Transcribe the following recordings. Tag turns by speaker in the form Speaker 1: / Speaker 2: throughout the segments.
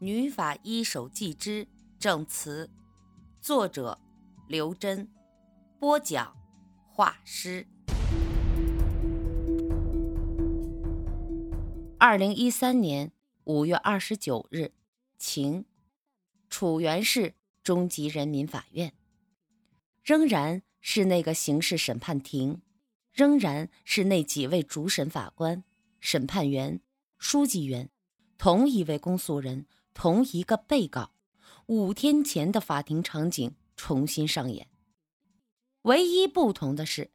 Speaker 1: 女法医手记之证词，作者刘真，播讲画师。二零一三年五月二十九日，晴，楚原市中级人民法院，仍然是那个刑事审判庭，仍然是那几位主审法官、审判员、书记员，同一位公诉人。同一个被告，五天前的法庭场景重新上演。唯一不同的是，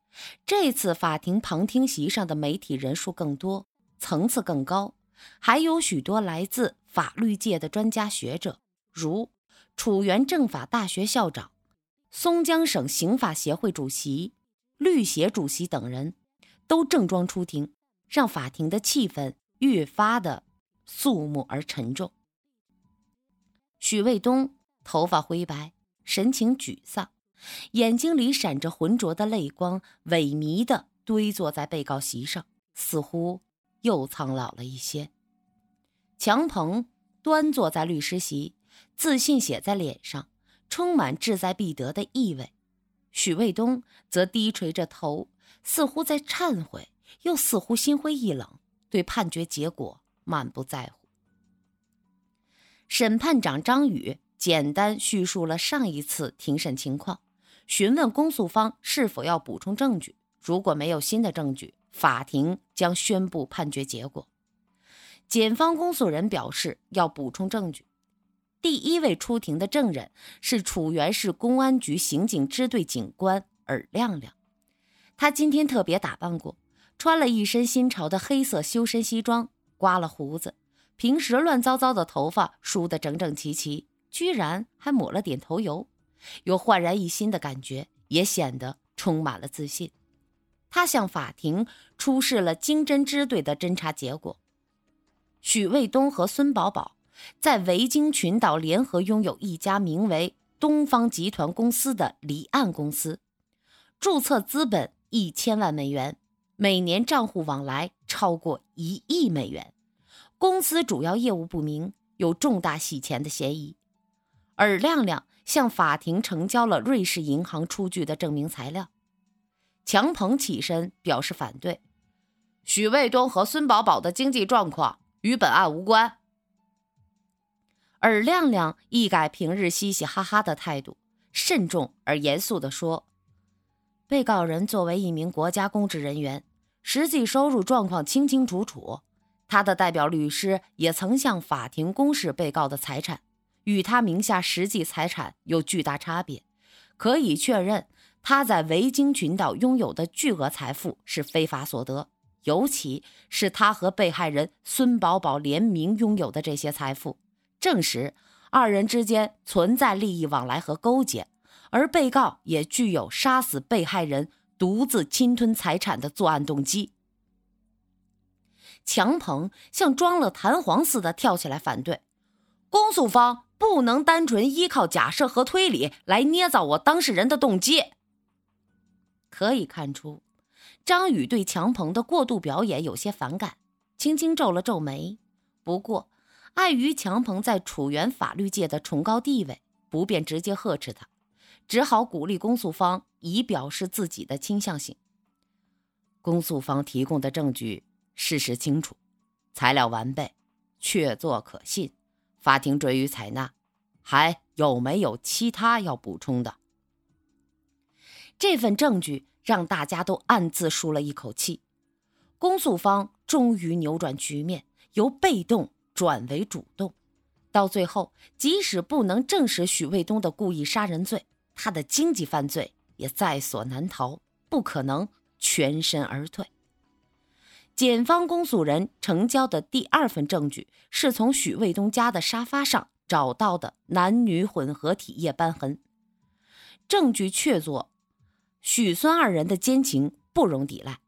Speaker 1: 这次法庭旁听席上的媒体人数更多，层次更高，还有许多来自法律界的专家学者，如楚原政法大学校长、松江省刑法协会主席、律协主席等人，都正装出庭，让法庭的气氛越发的肃穆而沉重。许卫东头发灰白，神情沮丧，眼睛里闪着浑浊的泪光，萎靡地堆坐在被告席上，似乎又苍老了一些。强鹏端坐在律师席，自信写在脸上，充满志在必得的意味。许卫东则低垂着头，似乎在忏悔，又似乎心灰意冷，对判决结果满不在乎。审判长张宇简单叙述了上一次庭审情况，询问公诉方是否要补充证据。如果没有新的证据，法庭将宣布判决结果。检方公诉人表示要补充证据。第一位出庭的证人是楚原市公安局刑警支队警官尔亮亮，他今天特别打扮过，穿了一身新潮的黑色修身西装，刮了胡子。平时乱糟糟的头发梳得整整齐齐，居然还抹了点头油，有焕然一新的感觉，也显得充满了自信。他向法庭出示了经侦支队的侦查结果：许卫东和孙宝宝在维京群岛联合拥有一家名为东方集团公司的离岸公司，注册资本一千万美元，每年账户往来超过一亿美元。公司主要业务不明，有重大洗钱的嫌疑。尔亮亮向法庭呈交了瑞士银行出具的证明材料。强鹏起身表示反对。许卫东和孙宝宝的经济状况与本案无关。尔亮亮一改平日嘻嘻哈哈的态度，慎重而严肃地说：“被告人作为一名国家公职人员，实际收入状况清清楚楚。”他的代表律师也曾向法庭公示被告的财产，与他名下实际财产有巨大差别。可以确认，他在维京群岛拥有的巨额财富是非法所得，尤其是他和被害人孙宝宝联名拥有的这些财富，证实二人之间存在利益往来和勾结，而被告也具有杀死被害人、独自侵吞财产的作案动机。强鹏像装了弹簧似的跳起来反对，公诉方不能单纯依靠假设和推理来捏造我当事人的动机。可以看出，张宇对强鹏的过度表演有些反感，轻轻皱了皱眉。不过，碍于强鹏在楚原法律界的崇高地位，不便直接呵斥他，只好鼓励公诉方以表示自己的倾向性。公诉方提供的证据。事实清楚，材料完备，确凿可信，法庭准予采纳。还有没有其他要补充的？这份证据让大家都暗自舒了一口气。公诉方终于扭转局面，由被动转为主动。到最后，即使不能证实许卫东的故意杀人罪，他的经济犯罪也在所难逃，不可能全身而退。检方公诉人呈交的第二份证据是从许卫东家的沙发上找到的男女混合体液斑痕，证据确凿，许孙二人的奸情不容抵赖。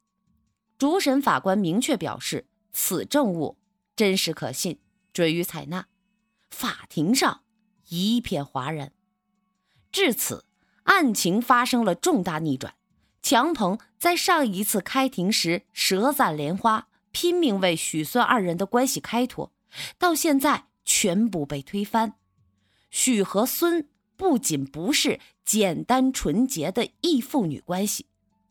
Speaker 1: 主审法官明确表示，此证物真实可信，准予采纳。法庭上一片哗然。至此，案情发生了重大逆转。强鹏在上一次开庭时舌赞莲花，拼命为许孙二人的关系开脱，到现在全部被推翻。许和孙不仅不是简单纯洁的义父女关系，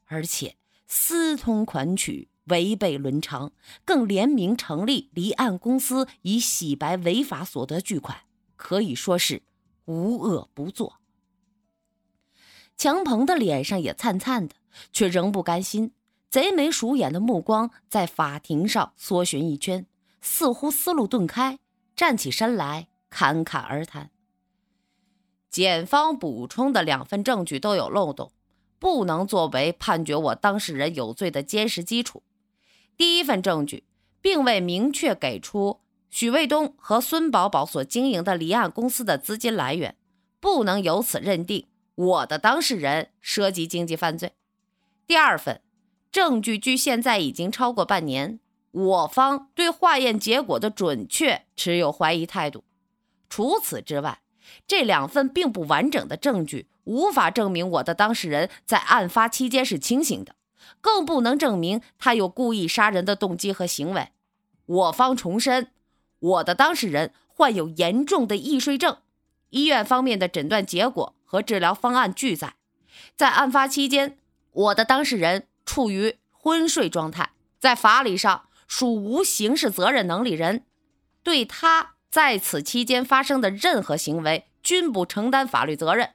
Speaker 1: 而且私通款曲，违背伦常，更联名成立离岸公司以洗白违法所得巨款，可以说是无恶不作。强鹏的脸上也灿灿的，却仍不甘心，贼眉鼠眼的目光在法庭上缩寻一圈，似乎思路顿开，站起身来侃侃而谈。检方补充的两份证据都有漏洞，不能作为判决我当事人有罪的坚实基础。第一份证据并未明确给出许卫东和孙宝宝所经营的离岸公司的资金来源，不能由此认定我的当事人涉及经济犯罪。第二份证据距现在已经超过半年，我方对化验结果的准确持有怀疑态度。除此之外。这两份并不完整的证据无法证明我的当事人在案发期间是清醒的，更不能证明他有故意杀人的动机和行为。我方重申，我的当事人患有严重的易睡症，医院方面的诊断结果和治疗方案俱在。在案发期间，我的当事人处于昏睡状态，在法理上属无刑事责任能力人，对他。在此期间发生的任何行为均不承担法律责任。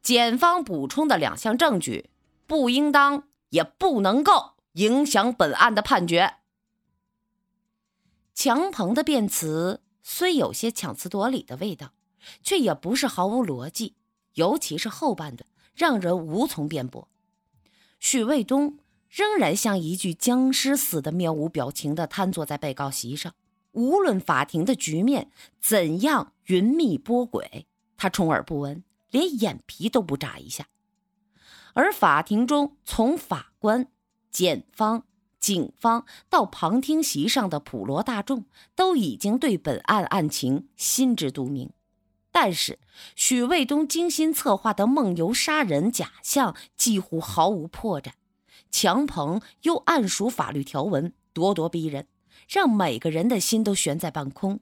Speaker 1: 检方补充的两项证据不应当也不能够影响本案的判决。强鹏的辩词虽有些强词夺理的味道，却也不是毫无逻辑，尤其是后半段让人无从辩驳。许卫东仍然像一具僵尸似的，面无表情地瘫坐在被告席上。无论法庭的局面怎样云密波诡，他充耳不闻，连眼皮都不眨一下。而法庭中，从法官、检方、警方到旁听席上的普罗大众，都已经对本案案情心知肚明。但是，许卫东精心策划的梦游杀人假象几乎毫无破绽，强鹏又暗熟法律条文，咄咄逼人。让每个人的心都悬在半空，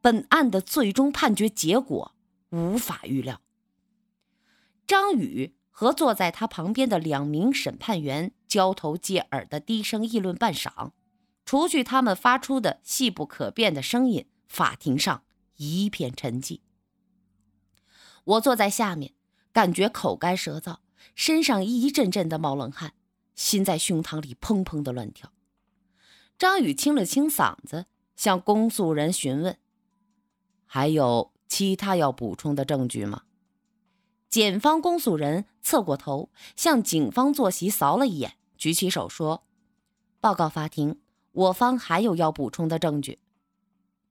Speaker 1: 本案的最终判决结果无法预料。张宇和坐在他旁边的两名审判员交头接耳的低声议论半晌，除去他们发出的细不可辨的声音，法庭上一片沉寂。我坐在下面，感觉口干舌燥，身上一阵阵的冒冷汗，心在胸膛里砰砰的乱跳。张宇清了清嗓子，向公诉人询问：“还有其他要补充的证据吗？”检方公诉人侧过头，向警方坐席扫了一眼，举起手说：“报告法庭，我方还有要补充的证据。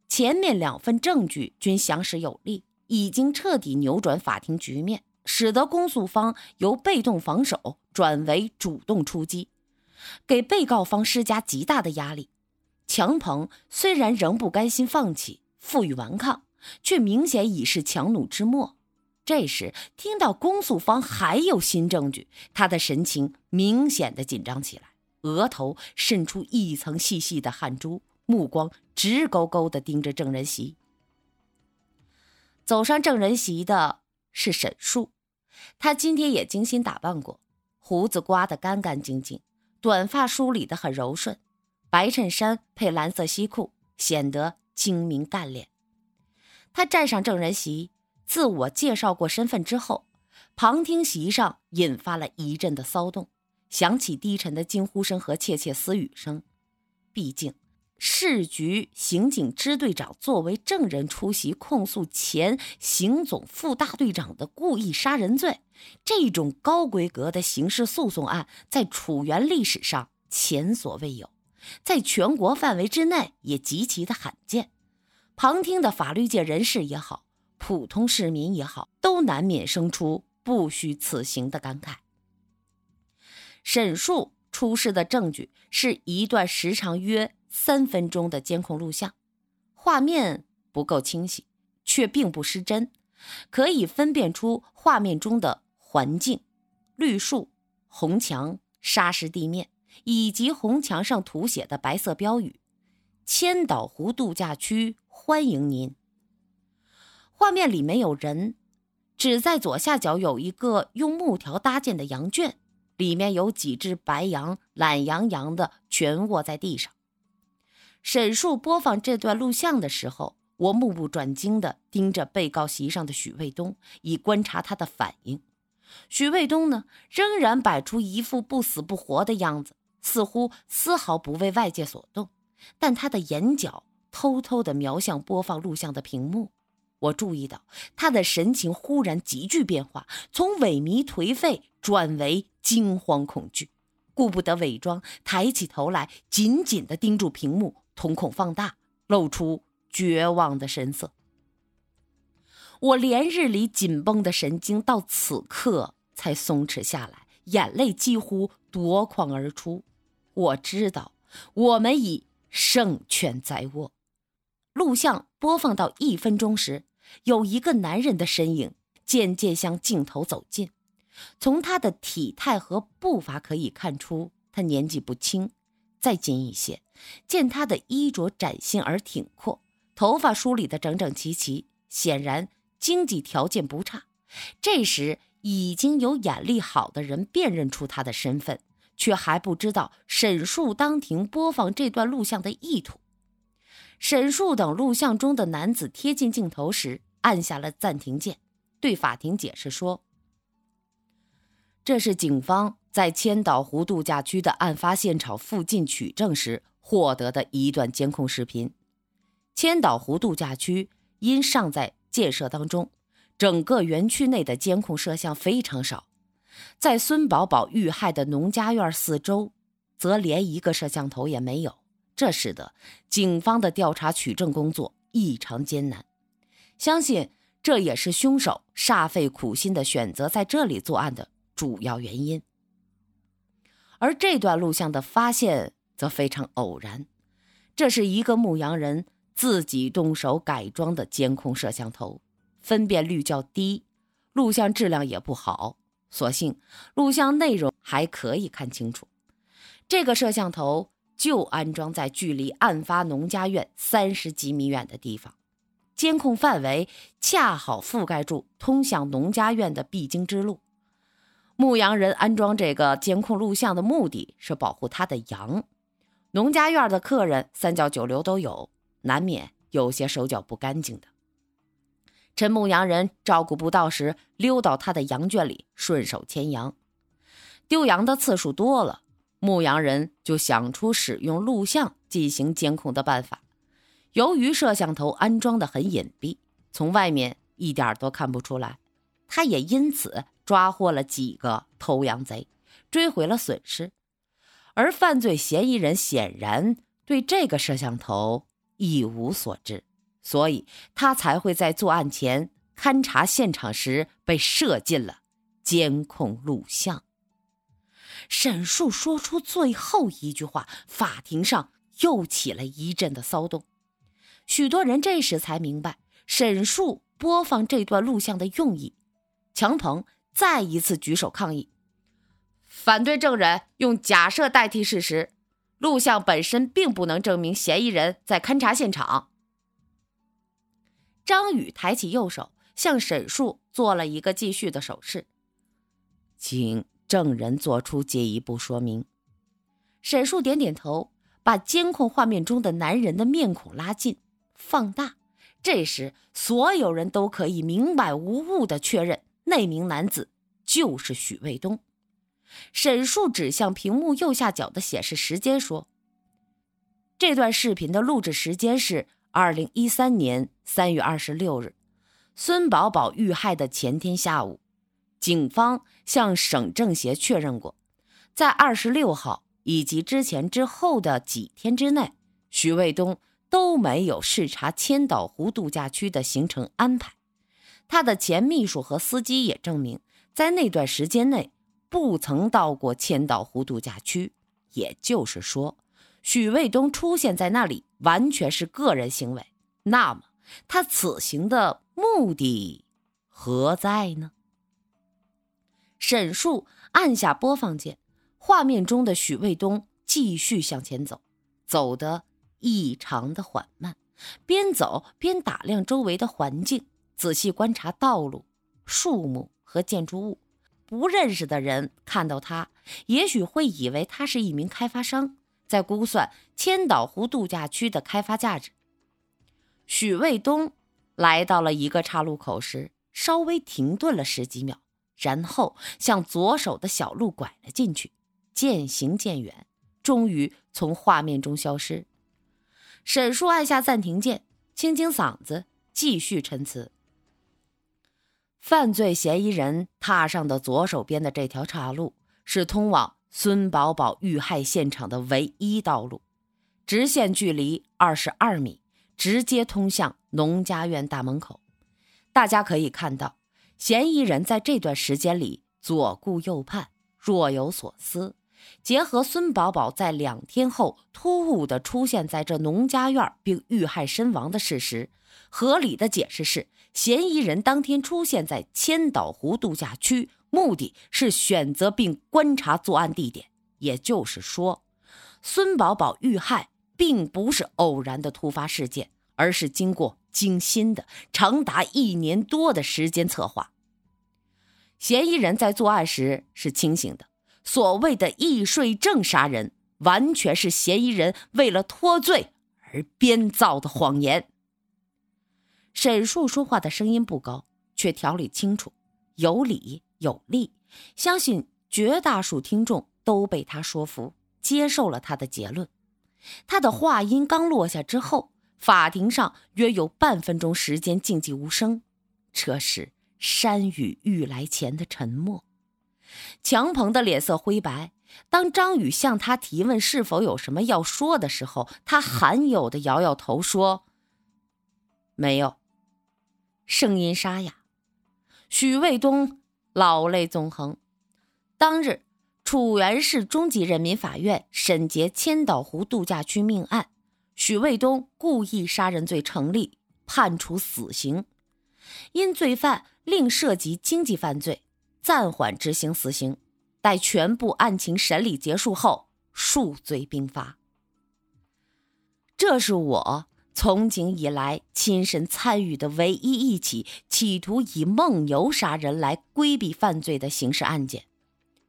Speaker 1: 前面两份证据均详实有力，已经彻底扭转法庭局面，使得公诉方由被动防守转为主动出击。”给被告方施加极大的压力，强鹏虽然仍不甘心放弃，负隅顽抗，却明显已是强弩之末。这时听到公诉方还有新证据，他的神情明显的紧张起来，额头渗出一层细细的汗珠，目光直勾勾的盯着证人席。走上证人席的是沈树，他今天也精心打扮过，胡子刮得干干净净。短发梳理得很柔顺，白衬衫配蓝色西裤，显得精明干练。他站上证人席，自我介绍过身份之后，旁听席上引发了一阵的骚动，响起低沉的惊呼声和窃窃私语声。毕竟，市局刑警支队长作为证人出席控诉前刑总副大队长的故意杀人罪。这种高规格的刑事诉讼案在楚原历史上前所未有，在全国范围之内也极其的罕见。旁听的法律界人士也好，普通市民也好，都难免生出不虚此行的感慨。沈树出示的证据是一段时长约三分钟的监控录像，画面不够清晰，却并不失真，可以分辨出画面中的。环境，绿树、红墙、沙石地面，以及红墙上涂写的白色标语：“千岛湖度假区欢迎您，画面里没有人，只在左下角有一个用木条搭建的羊圈，里面有几只白羊，懒洋洋的蜷卧在地上。沈树播放这段录像的时候，我目不转睛地盯着被告席上的许卫东，以观察他的反应。许卫东呢，仍然摆出一副不死不活的样子，似乎丝毫不为外界所动，但他的眼角偷偷地瞄向播放录像的屏幕。我注意到他的神情忽然急剧变化，从萎靡颓废转为惊慌恐惧，顾不得伪装，抬起头来，紧紧地盯住屏幕。瞳孔放大，露出绝望的神色。我连日里紧绷的神经到此刻才松弛下来，眼泪几乎夺眶而出。我知道，我们已胜券在握。录像播放到一分钟时，有一个男人的身影渐渐向镜头走近。从他的体态和步伐可以看出，他年纪不轻。再近一些，见他的衣着崭新而挺阔，头发梳理得整整齐齐，显然经济条件不差。这时已经有眼力好的人辨认出他的身份，却还不知道沈树当庭播放这段录像的意图。沈树等录像中的男子贴近镜头时，按下了暂停键，对法庭解释说：“这是警方。”在千岛湖度假区的案发现场附近取证时获得的一段监控视频。千岛湖度假区因尚在建设当中，整个园区内的监控摄像非常少。在孙宝宝遇害的农家院四周，则连一个摄像头也没有。这使得警方的调查取证工作异常艰难。相信这也是凶手煞费苦心的选择在这里作案的主要原因。而这段录像的发现则非常偶然，这是一个牧羊人自己动手改装的监控摄像头，分辨率较低，录像质量也不好。所幸录像内容还可以看清楚。这个摄像头就安装在距离案发农家院三十几米远的地方，监控范围恰好覆盖住通向农家院的必经之路。牧羊人安装这个监控录像的目的是保护他的羊。农家院的客人三教九流都有，难免有些手脚不干净的。趁牧羊人照顾不到时，溜到他的羊圈里顺手牵羊。丢羊的次数多了，牧羊人就想出使用录像进行监控的办法。由于摄像头安装的很隐蔽，从外面一点都看不出来，他也因此。抓获了几个偷羊贼，追回了损失，而犯罪嫌疑人显然对这个摄像头一无所知，所以他才会在作案前勘察现场时被摄进了监控录像。沈树说出最后一句话，法庭上又起了一阵的骚动，许多人这时才明白沈树播放这段录像的用意。强鹏。再一次举手抗议，反对证人用假设代替事实。录像本身并不能证明嫌疑人在勘察现场。张宇抬起右手，向沈树做了一个继续的手势，请证人做出进一步说明。沈树点点头，把监控画面中的男人的面孔拉近、放大。这时，所有人都可以明白无误的确认。那名男子就是许卫东。沈树指向屏幕右下角的显示时间说：“这段视频的录制时间是二零一三年三月二十六日，孙宝宝遇害的前天下午。警方向省政协确认过，在二十六号以及之前之后的几天之内，许卫东都没有视察千岛湖度假区的行程安排。”他的前秘书和司机也证明，在那段时间内不曾到过千岛湖度假区。也就是说，许卫东出现在那里完全是个人行为。那么，他此行的目的何在呢？沈树按下播放键，画面中的许卫东继续向前走，走得异常的缓慢，边走边打量周围的环境。仔细观察道路、树木和建筑物。不认识的人看到他，也许会以为他是一名开发商，在估算千岛湖度假区的开发价值。许卫东来到了一个岔路口时，稍微停顿了十几秒，然后向左手的小路拐了进去，渐行渐远，终于从画面中消失。沈叔按下暂停键，清清嗓子，继续陈词。犯罪嫌疑人踏上的左手边的这条岔路，是通往孙宝宝遇害现场的唯一道路，直线距离二十二米，直接通向农家院大门口。大家可以看到，嫌疑人在这段时间里左顾右盼，若有所思。结合孙宝宝在两天后突兀地出现在这农家院并遇害身亡的事实，合理的解释是。嫌疑人当天出现在千岛湖度假区，目的是选择并观察作案地点。也就是说，孙宝宝遇害并不是偶然的突发事件，而是经过精心的长达一年多的时间策划。嫌疑人在作案时是清醒的，所谓的易睡症杀人，完全是嫌疑人为了脱罪而编造的谎言。沈树说话的声音不高，却条理清楚，有理有利。相信绝大数听众都被他说服，接受了他的结论。他的话音刚落下之后，法庭上约有半分钟时间静寂无声，这是山雨欲来前的沉默。强鹏的脸色灰白。当张宇向他提问是否有什么要说的时候，他罕有的摇摇头说：“没有。”声音沙哑，许卫东老泪纵横。当日，楚原市中级人民法院审结千岛湖度假区命案，许卫东故意杀人罪成立，判处死刑。因罪犯另涉及经济犯罪，暂缓执行死刑，待全部案情审理结束后，数罪并罚。这是我。从警以来，亲身参与的唯一一起企图以梦游杀人来规避犯罪的刑事案件，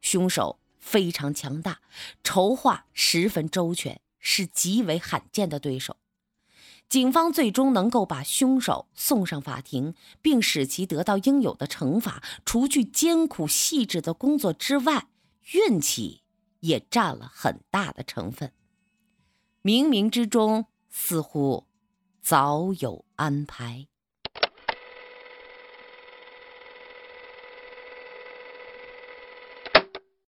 Speaker 1: 凶手非常强大，筹划十分周全，是极为罕见的对手。警方最终能够把凶手送上法庭，并使其得到应有的惩罚，除去艰苦细致的工作之外，运气也占了很大的成分。冥冥之中，似乎。早有安排。